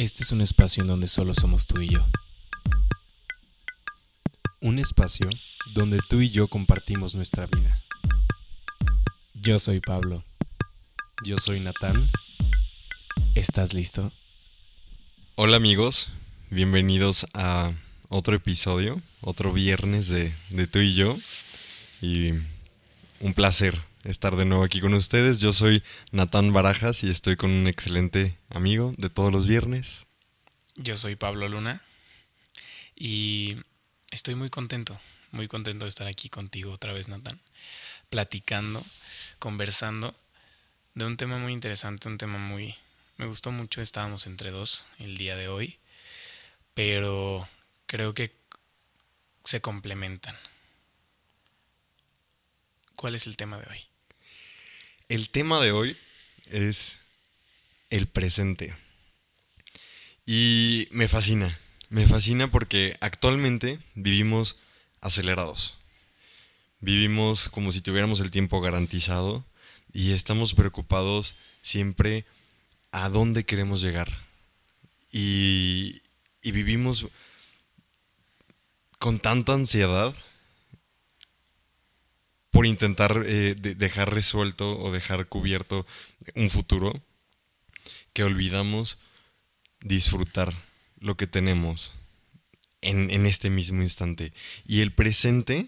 Este es un espacio en donde solo somos tú y yo. Un espacio donde tú y yo compartimos nuestra vida. Yo soy Pablo. Yo soy Natán. ¿Estás listo? Hola amigos, bienvenidos a otro episodio, otro viernes de, de tú y yo. Y un placer estar de nuevo aquí con ustedes. Yo soy Natán Barajas y estoy con un excelente amigo de todos los viernes. Yo soy Pablo Luna y estoy muy contento, muy contento de estar aquí contigo otra vez, Natán, platicando, conversando de un tema muy interesante, un tema muy... Me gustó mucho, estábamos entre dos el día de hoy, pero creo que se complementan. ¿Cuál es el tema de hoy? El tema de hoy es el presente. Y me fascina, me fascina porque actualmente vivimos acelerados. Vivimos como si tuviéramos el tiempo garantizado y estamos preocupados siempre a dónde queremos llegar. Y, y vivimos con tanta ansiedad por intentar eh, de dejar resuelto o dejar cubierto un futuro que olvidamos disfrutar lo que tenemos en, este mismo instante. Y el presente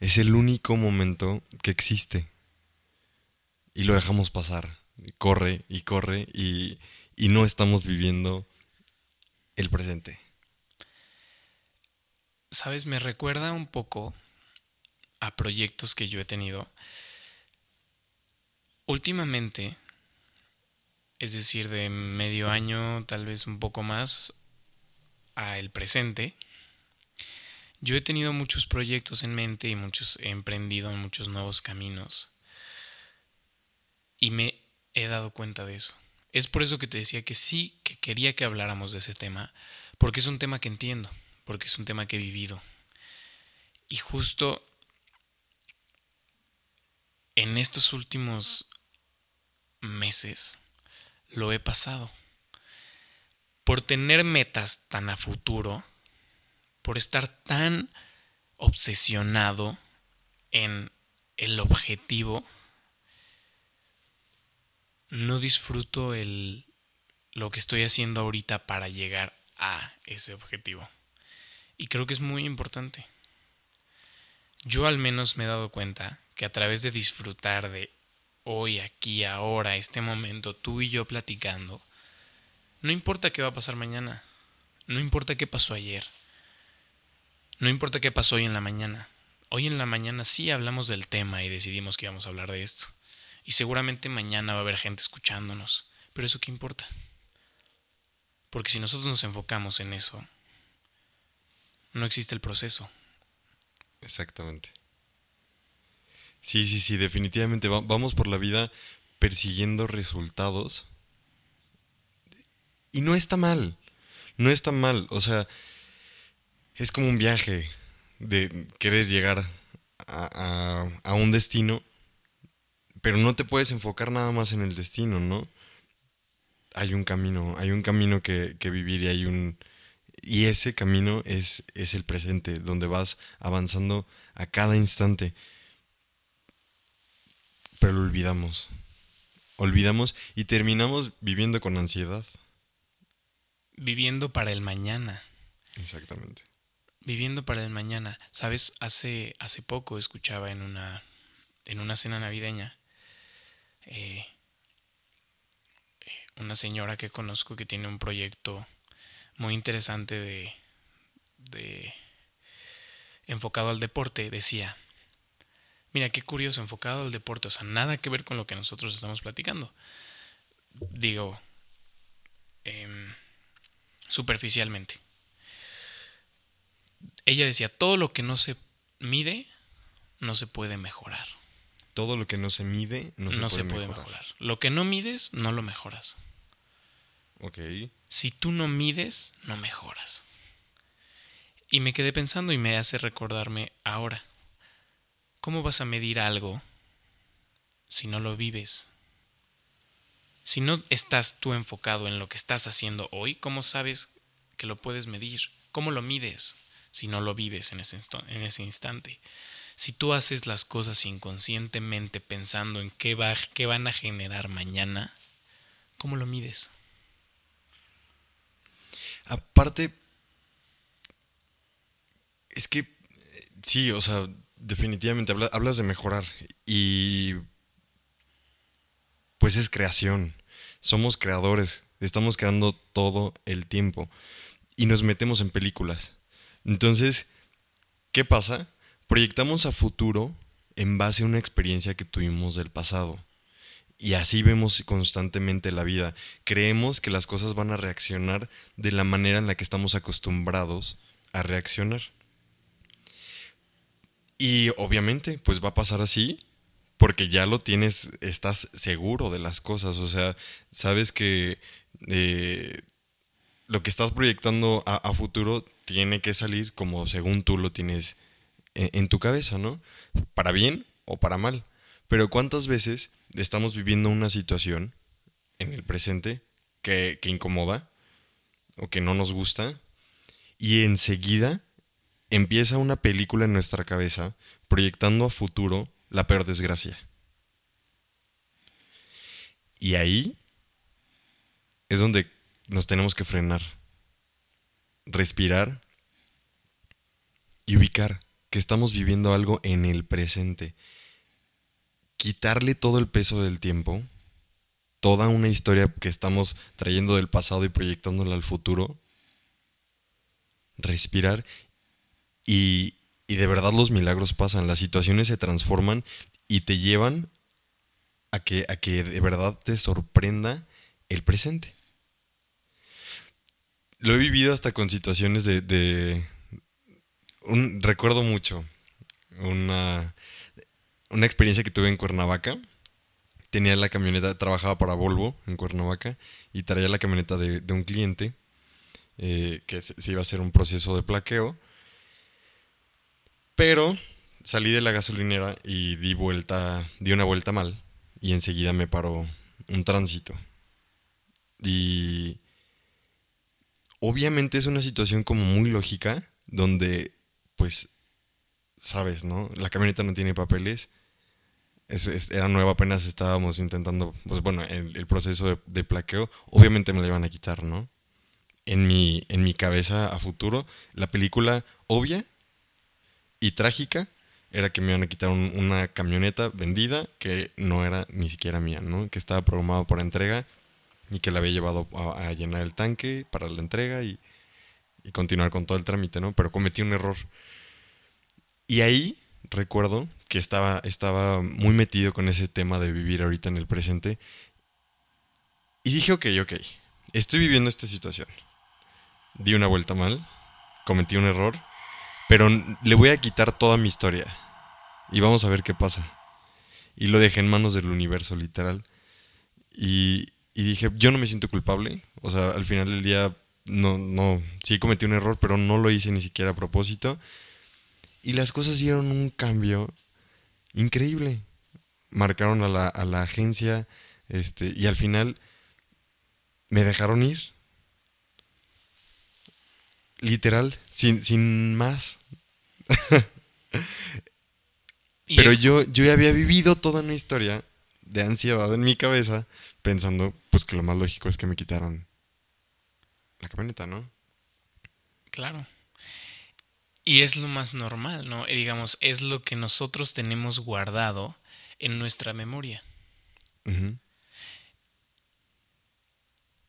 es el único momento que existe. Y lo dejamos pasar. Corre y corre y no estamos viviendo el presente. Sabes, me recuerda un poco a proyectos que yo he tenido. Últimamente, es decir, de medio año, tal vez un poco más, a el presente, yo he tenido muchos proyectos en mente y muchos he emprendido en muchos nuevos caminos. Y me he dado cuenta de eso. Es por eso que te decía que sí, que quería que habláramos de ese tema, porque es un tema que entiendo, porque es un tema que he vivido. Y justo en estos últimos meses lo he pasado. Por tener metas tan a futuro, por estar tan obsesionado en el objetivo, no disfruto el, lo que estoy haciendo ahorita para llegar a ese objetivo. Y creo que es muy importante. Yo al menos me he dado cuenta que a través de disfrutar de hoy, aquí, ahora, este momento, tú y yo platicando, no importa qué va a pasar mañana, no importa qué pasó ayer, no importa qué pasó hoy en la mañana. Hoy en la mañana sí hablamos del tema y decidimos que íbamos a hablar de esto. Y seguramente mañana va a haber gente escuchándonos. Pero eso qué importa. Porque si nosotros nos enfocamos en eso, no existe el proceso. Exactamente. Sí, sí, sí, definitivamente. vamos por la vida persiguiendo resultados. Y no está mal. No está mal. O sea, es como un viaje de querer llegar a, un destino, pero no te puedes enfocar nada más en el destino, ¿no? Hay un camino, hay un camino que, que vivir y hay un... Y ese camino es, es el presente, donde vas avanzando a cada instante pero lo olvidamos. Olvidamos y terminamos viviendo con ansiedad. Viviendo para el mañana. Exactamente. Viviendo para el mañana. Sabes, hace, hace poco escuchaba en una, en una cena navideña eh, eh, una señora que conozco que tiene un proyecto muy interesante de, de enfocado al deporte. Decía, Mira, qué curioso, enfocado al deporte, o sea, nada que ver con lo que nosotros estamos platicando. Digo, em, superficialmente. Ella decía, todo lo que no se mide, no se puede mejorar. Todo lo que no se mide, no se, puede, puede mejorar. Lo que no mides, no lo mejoras. Ok. Si tú no mides, no mejoras. Y me quedé pensando y me hace recordarme ahora. ¿Cómo vas a medir algo si no lo vives? Si no estás tú enfocado en lo que estás haciendo hoy, ¿cómo sabes que lo puedes medir? ¿Cómo lo mides si no lo vives en ese, en ese instante? Si tú haces las cosas inconscientemente pensando en qué, va, qué van a generar mañana, ¿cómo lo mides? Aparte, es que sí, o sea, definitivamente hablas de mejorar y pues es creación. Somos creadores, estamos creando todo el tiempo y nos metemos en películas. Entonces, ¿qué pasa? Proyectamos a futuro en base a una experiencia que tuvimos del pasado. Y así vemos constantemente la vida. Creemos que las cosas van a reaccionar de la manera en la que estamos acostumbrados a reaccionar. Y obviamente, pues va a pasar así porque ya lo tienes, estás seguro de las cosas. O sea, sabes que eh, lo que estás proyectando a, futuro tiene que salir como según tú lo tienes en, tu cabeza, ¿no? Para bien o para mal. Pero ¿cuántas veces estamos viviendo una situación en el presente que, que incomoda o que no nos gusta y enseguida empieza una película en nuestra cabeza proyectando a futuro la peor desgracia? Y ahí es donde nos tenemos que frenar, respirar y ubicar que estamos viviendo algo en el presente. Quitarle todo el peso del tiempo, toda una historia que estamos trayendo del pasado y proyectándola al futuro. Respirar y, y de verdad los milagros pasan, las situaciones se transforman y te llevan a que, a que de verdad te sorprenda el presente lo he vivido hasta con situaciones de... un, recuerdo mucho una, una experiencia que tuve en Cuernavaca. Tenía la camioneta, trabajaba para Volvo en Cuernavaca y traía la camioneta de, un cliente eh, que se, iba a hacer un proceso de plaqueo. Pero salí de la gasolinera y di vuelta, di una vuelta mal y enseguida me paró un tránsito. Y obviamente es una situación como muy lógica, donde, pues, sabes, ¿no? La camioneta no tiene papeles. era nueva, apenas estábamos intentando, pues bueno, el, proceso de, plaqueo, obviamente me la iban a quitar, ¿no? En mi, en mi cabeza a futuro, la película obvia y trágica era que me iban a quitar una camioneta vendida que no era ni siquiera mía, ¿no? Que estaba programado por entrega y que la había llevado a, llenar el tanque para la entrega y, continuar con todo el trámite, ¿no? Pero cometí un error. Y ahí recuerdo que estaba, estaba muy metido con ese tema de vivir ahorita en el presente. Y dije, ok, ok, estoy viviendo esta situación. Di una vuelta mal, cometí un error, pero le voy a quitar toda mi historia. Y vamos a ver qué pasa. Y lo dejé en manos del universo, literal. Y, dije, yo no me siento culpable. O sea, al final del día, no, no, sí cometí un error, pero no lo hice ni siquiera a propósito. Y las cosas dieron un cambio increíble. Marcaron a la, a la agencia este, y al final me dejaron ir. Literal, sin, sin más. Pero yo, yo ya había vivido toda una historia de ansiedad en mi cabeza pensando pues que lo más lógico es que me quitaron la camioneta, ¿no? Claro. Y es lo más normal, ¿no? Digamos, es lo que nosotros tenemos guardado en nuestra memoria.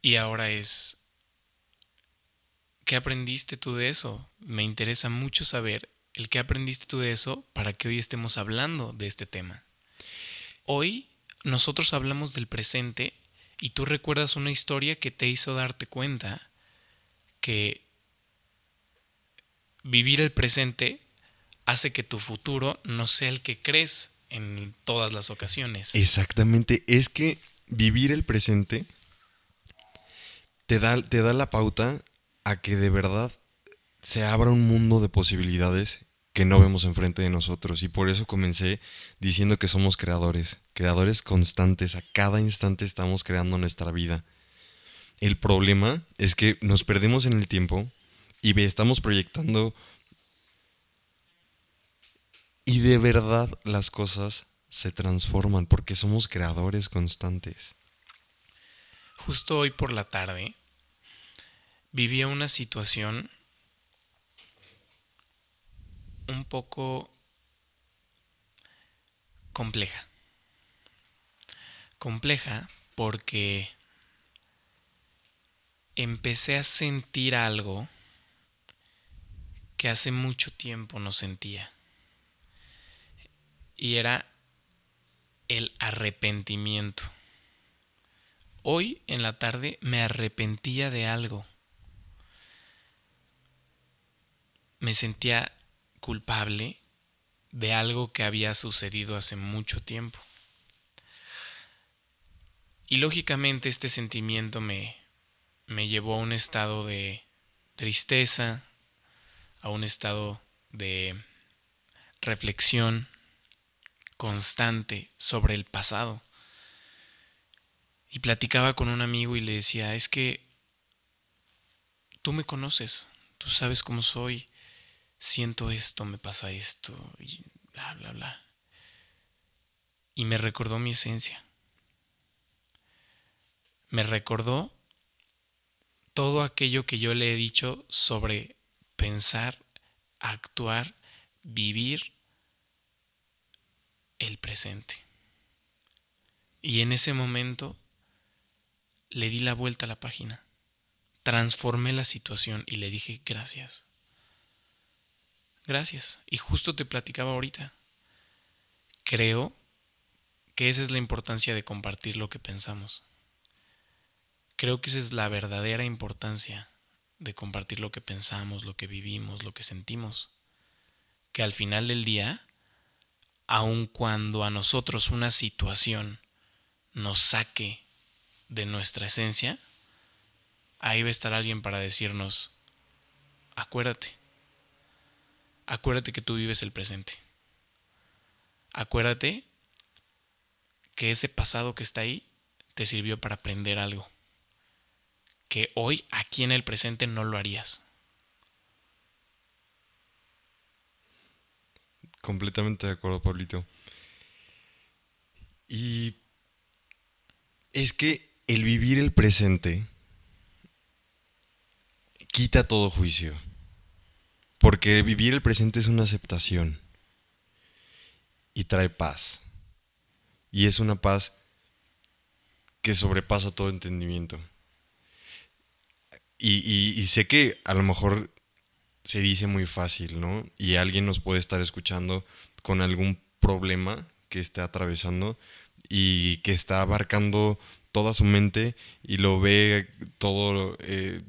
Y ahora es, ¿qué aprendiste tú de eso? Me interesa mucho saber el qué aprendiste tú de eso para que hoy estemos hablando de este tema. Hoy nosotros hablamos del presente y tú recuerdas una historia que te hizo darte cuenta que vivir el presente hace que tu futuro no sea el que crees en todas las ocasiones. Exactamente, es que vivir el presente te da, te da la pauta a que de verdad se abra un mundo de posibilidades que no vemos enfrente de nosotros. Y por eso comencé diciendo que somos creadores, creadores constantes. A cada instante estamos creando nuestra vida. El problema es que nos perdemos en el tiempo y estamos proyectando y de verdad las cosas se transforman porque somos creadores constantes. Justo hoy por la tarde vivía una situación un poco compleja. Compleja porque empecé a sentir algo que hace mucho tiempo no sentía. Y era el arrepentimiento. Hoy en la tarde me arrepentía de algo. Me sentía culpable de algo que había sucedido hace mucho tiempo. Y lógicamente este sentimiento me, me llevó a un estado de tristeza, a un estado de reflexión constante sobre el pasado. Y platicaba con un amigo y le decía, es que tú me conoces, tú sabes cómo soy, siento esto, me pasa esto, y bla, bla, bla. Y me recordó mi esencia. Me recordó todo aquello que yo le he dicho sobre pensar, actuar, vivir el presente. Y en ese momento le di la vuelta a la página, transformé la situación y le dije gracias. Gracias. Y justo te platicaba ahorita. Creo que esa es la importancia de compartir lo que pensamos. Creo que esa es la verdadera importancia de compartir lo que pensamos, lo que vivimos, lo que sentimos. Que al final del día, aun cuando a nosotros una situación nos saque de nuestra esencia, ahí va a estar alguien para decirnos, acuérdate, acuérdate que tú vives el presente. Acuérdate que ese pasado que está ahí te sirvió para aprender algo que hoy aquí en el presente no lo harías. Completamente de acuerdo, Pablito. Y es que el vivir el presente quita todo juicio. Porque vivir el presente es una aceptación. Y trae paz. Y es una paz que sobrepasa todo entendimiento. Y, sé que a lo mejor se dice muy fácil, ¿no? Y alguien nos puede estar escuchando con algún problema que esté atravesando y que está abarcando toda su mente y lo ve todo, eh,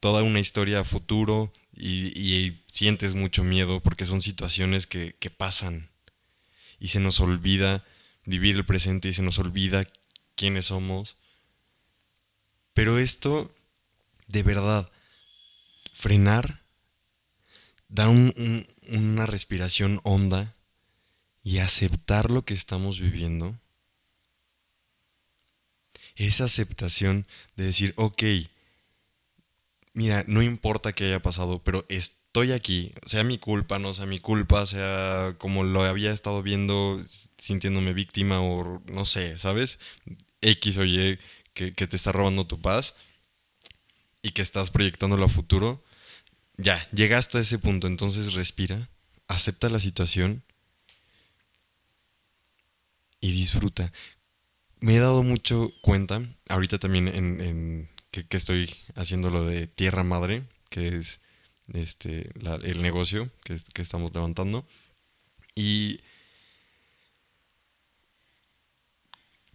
toda una historia a futuro y, sientes mucho miedo porque son situaciones que, pasan y se nos olvida vivir el presente y se nos olvida quiénes somos. Pero esto de verdad, frenar, dar una respiración honda y aceptar lo que estamos viviendo. Esa aceptación de decir, ok, mira, no importa que haya pasado, pero estoy aquí, sea mi culpa, no sea mi culpa, sea como lo había estado viendo, sintiéndome víctima o no sé, ¿sabes? X o Y que te está robando tu paz y que estás proyectándolo a futuro, ya, llegaste a ese punto, entonces respira, acepta la situación y disfruta. Me he dado mucho cuenta, ahorita también en, que, estoy haciendo lo de Tierra Madre, que es este, el negocio que, estamos levantando, y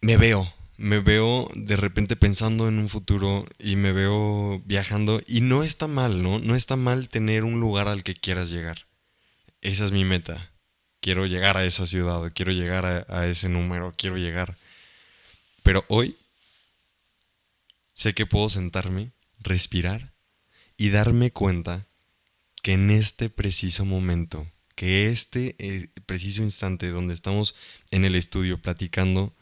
me veo, me veo de repente pensando en un futuro y me veo viajando y no está mal, ¿no? No está mal tener un lugar al que quieras llegar. Esa es mi meta. Quiero llegar a esa ciudad, quiero llegar a, ese número, quiero llegar. Pero hoy sé que puedo sentarme, respirar y darme cuenta que en este preciso momento que este eh, preciso instante donde estamos en el estudio platicando,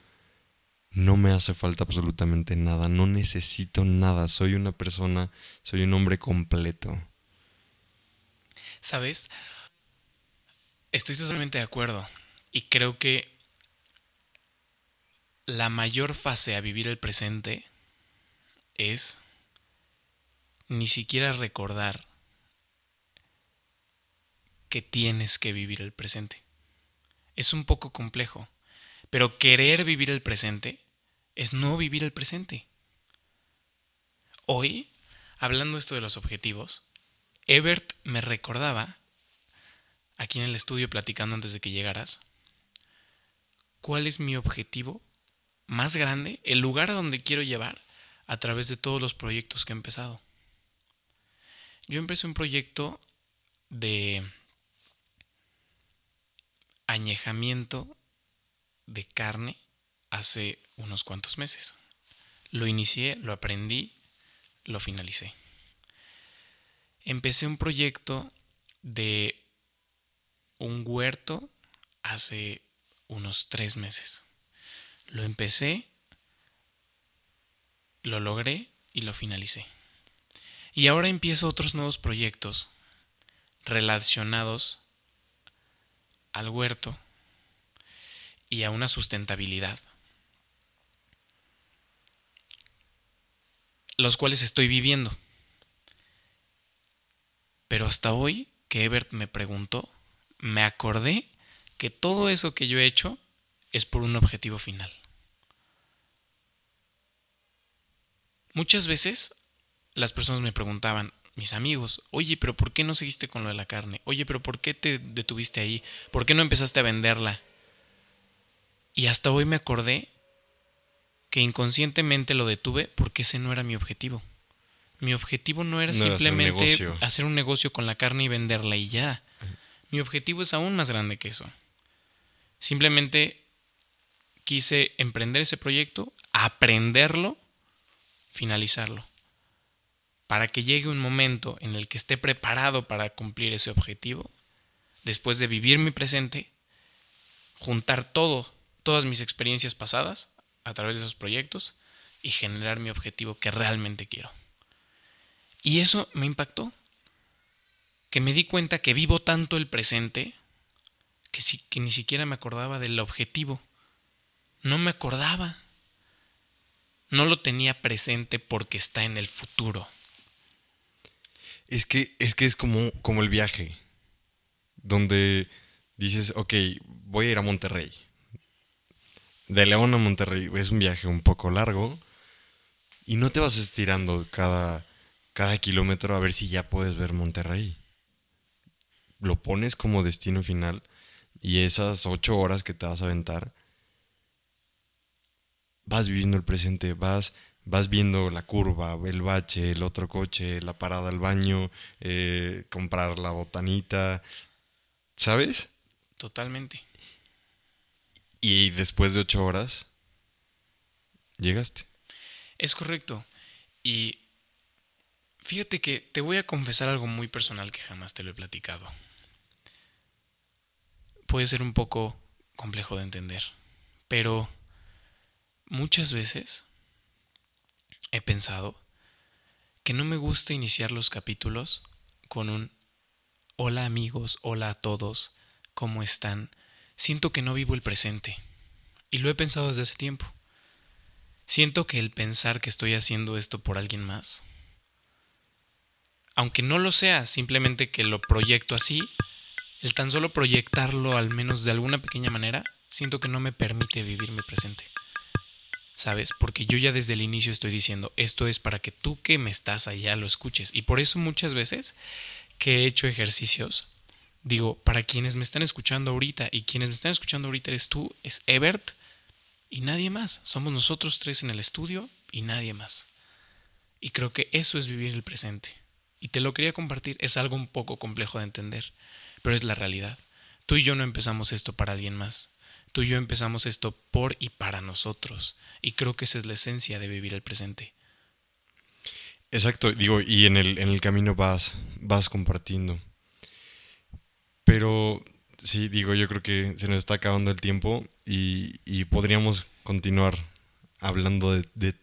no me hace falta absolutamente nada, no necesito nada, soy una persona, soy un hombre completo. ¿Sabes? Estoy totalmente de acuerdo y creo que la mayor fase a vivir el presente es ni siquiera recordar que tienes que vivir el presente. Es un poco complejo, pero querer vivir el presente es no vivir el presente. Hoy, hablando esto de los objetivos, Ebert me recordaba, aquí en el estudio platicando antes de que llegaras, cuál es mi objetivo más grande, el lugar a donde quiero llevar a través de todos los proyectos que he empezado. Yo empecé un proyecto de añejamiento de carne hace unos cuantos meses. Lo inicié, lo aprendí, lo finalicé. Empecé un proyecto de un huerto hace unos tres meses. Lo empecé, lo logré y lo finalicé. Y ahora empiezo otros nuevos proyectos relacionados al huerto y a una sustentabilidad, los cuales estoy viviendo. Pero hasta hoy que Ebert me preguntó, me acordé que todo eso que yo he hecho es por un objetivo final. Muchas veces las personas me preguntaban, mis amigos, oye, pero ¿por qué no seguiste con lo de la carne? Oye, pero ¿por qué te detuviste ahí? ¿Por qué no empezaste a venderla? Y hasta hoy me acordé que inconscientemente lo detuve porque ese no era mi objetivo. Mi objetivo no era simplemente hacer un, negocio con la carne y venderla y ya. Mi objetivo es aún más grande que eso. Simplemente quise emprender ese proyecto, aprenderlo, finalizarlo para que llegue un momento en el que esté preparado para cumplir ese objetivo, después de vivir mi presente, juntar todo, todas mis experiencias pasadas a través de esos proyectos y generar mi objetivo que realmente quiero. Y eso me impactó, que me di cuenta que vivo tanto el presente que, que ni siquiera me acordaba del objetivo. No me acordaba. No lo tenía presente porque está en el futuro. Es que es, que es como, como el viaje, donde dices, ok, voy a ir a Monterrey. De León a Monterrey es un viaje un poco largo y no te vas estirando cada, cada kilómetro a ver si ya puedes ver Monterrey. Lo pones como destino final y esas ocho horas que te vas a aventar, vas viviendo el presente, vas vas viendo la curva, el bache, el otro coche, la parada al baño, eh, comprar la botanita, ¿sabes? Totalmente. Y después de ocho horas, llegaste. Es correcto. Y fíjate que te voy a confesar algo muy personal que jamás te lo he platicado. Puede ser un poco complejo de entender, pero muchas veces he pensado que no me gusta iniciar los capítulos con un hola amigos, hola a todos, ¿cómo están? Siento que no vivo el presente. Y lo he pensado desde hace tiempo. Siento que el pensar que estoy haciendo esto por alguien más, aunque no lo sea, simplemente que lo proyecto así, el tan solo proyectarlo al menos de alguna pequeña manera, siento que no me permite vivir mi presente. ¿Sabes? Porque yo ya desde el inicio estoy diciendo, esto es para que tú que me estás allá lo escuches. Y por eso muchas veces que he hecho ejercicios, digo, para quienes me están escuchando ahorita y quienes me están escuchando ahorita eres tú, es Ebert y nadie más. Somos nosotros tres en el estudio y nadie más. Y creo que eso es vivir el presente. Y te lo quería compartir, es algo un poco complejo de entender, pero es la realidad. Tú y yo no empezamos esto para alguien más. Tú y yo empezamos esto por y para nosotros. Y creo que esa es la esencia de vivir el presente. Exacto, digo, y en el, en el camino vas, vas compartiendo. Pero sí, digo, yo creo que se nos está acabando el tiempo y, y podríamos continuar hablando de, de,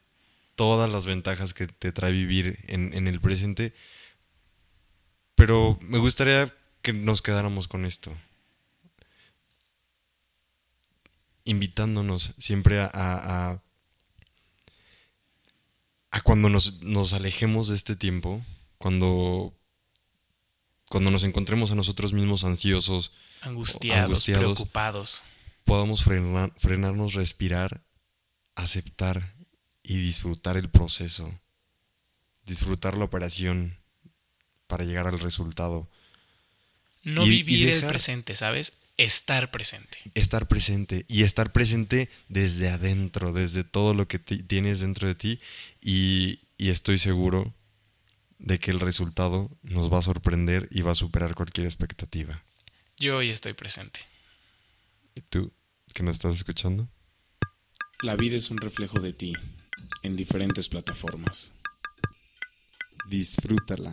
todas las ventajas que te trae vivir en, en el presente. Pero me gustaría que nos quedáramos con esto. Invitándonos siempre a, a, a cuando nos, nos, alejemos de este tiempo, cuando, cuando nos encontremos a nosotros mismos ansiosos, angustiados, angustiados preocupados, podamos frenar, frenarnos, respirar, aceptar y disfrutar el proceso, disfrutar la operación para llegar al resultado. No y, vivir y dejar, el presente, ¿sabes? Estar presente. Estar presente. Y estar presente desde adentro, desde todo lo que tienes dentro de ti. Y, y estoy seguro de que el resultado nos va a sorprender y va a superar cualquier expectativa. Yo hoy estoy presente. ¿Y tú, que nos estás escuchando? La vida es un reflejo de ti en diferentes plataformas. Disfrútala.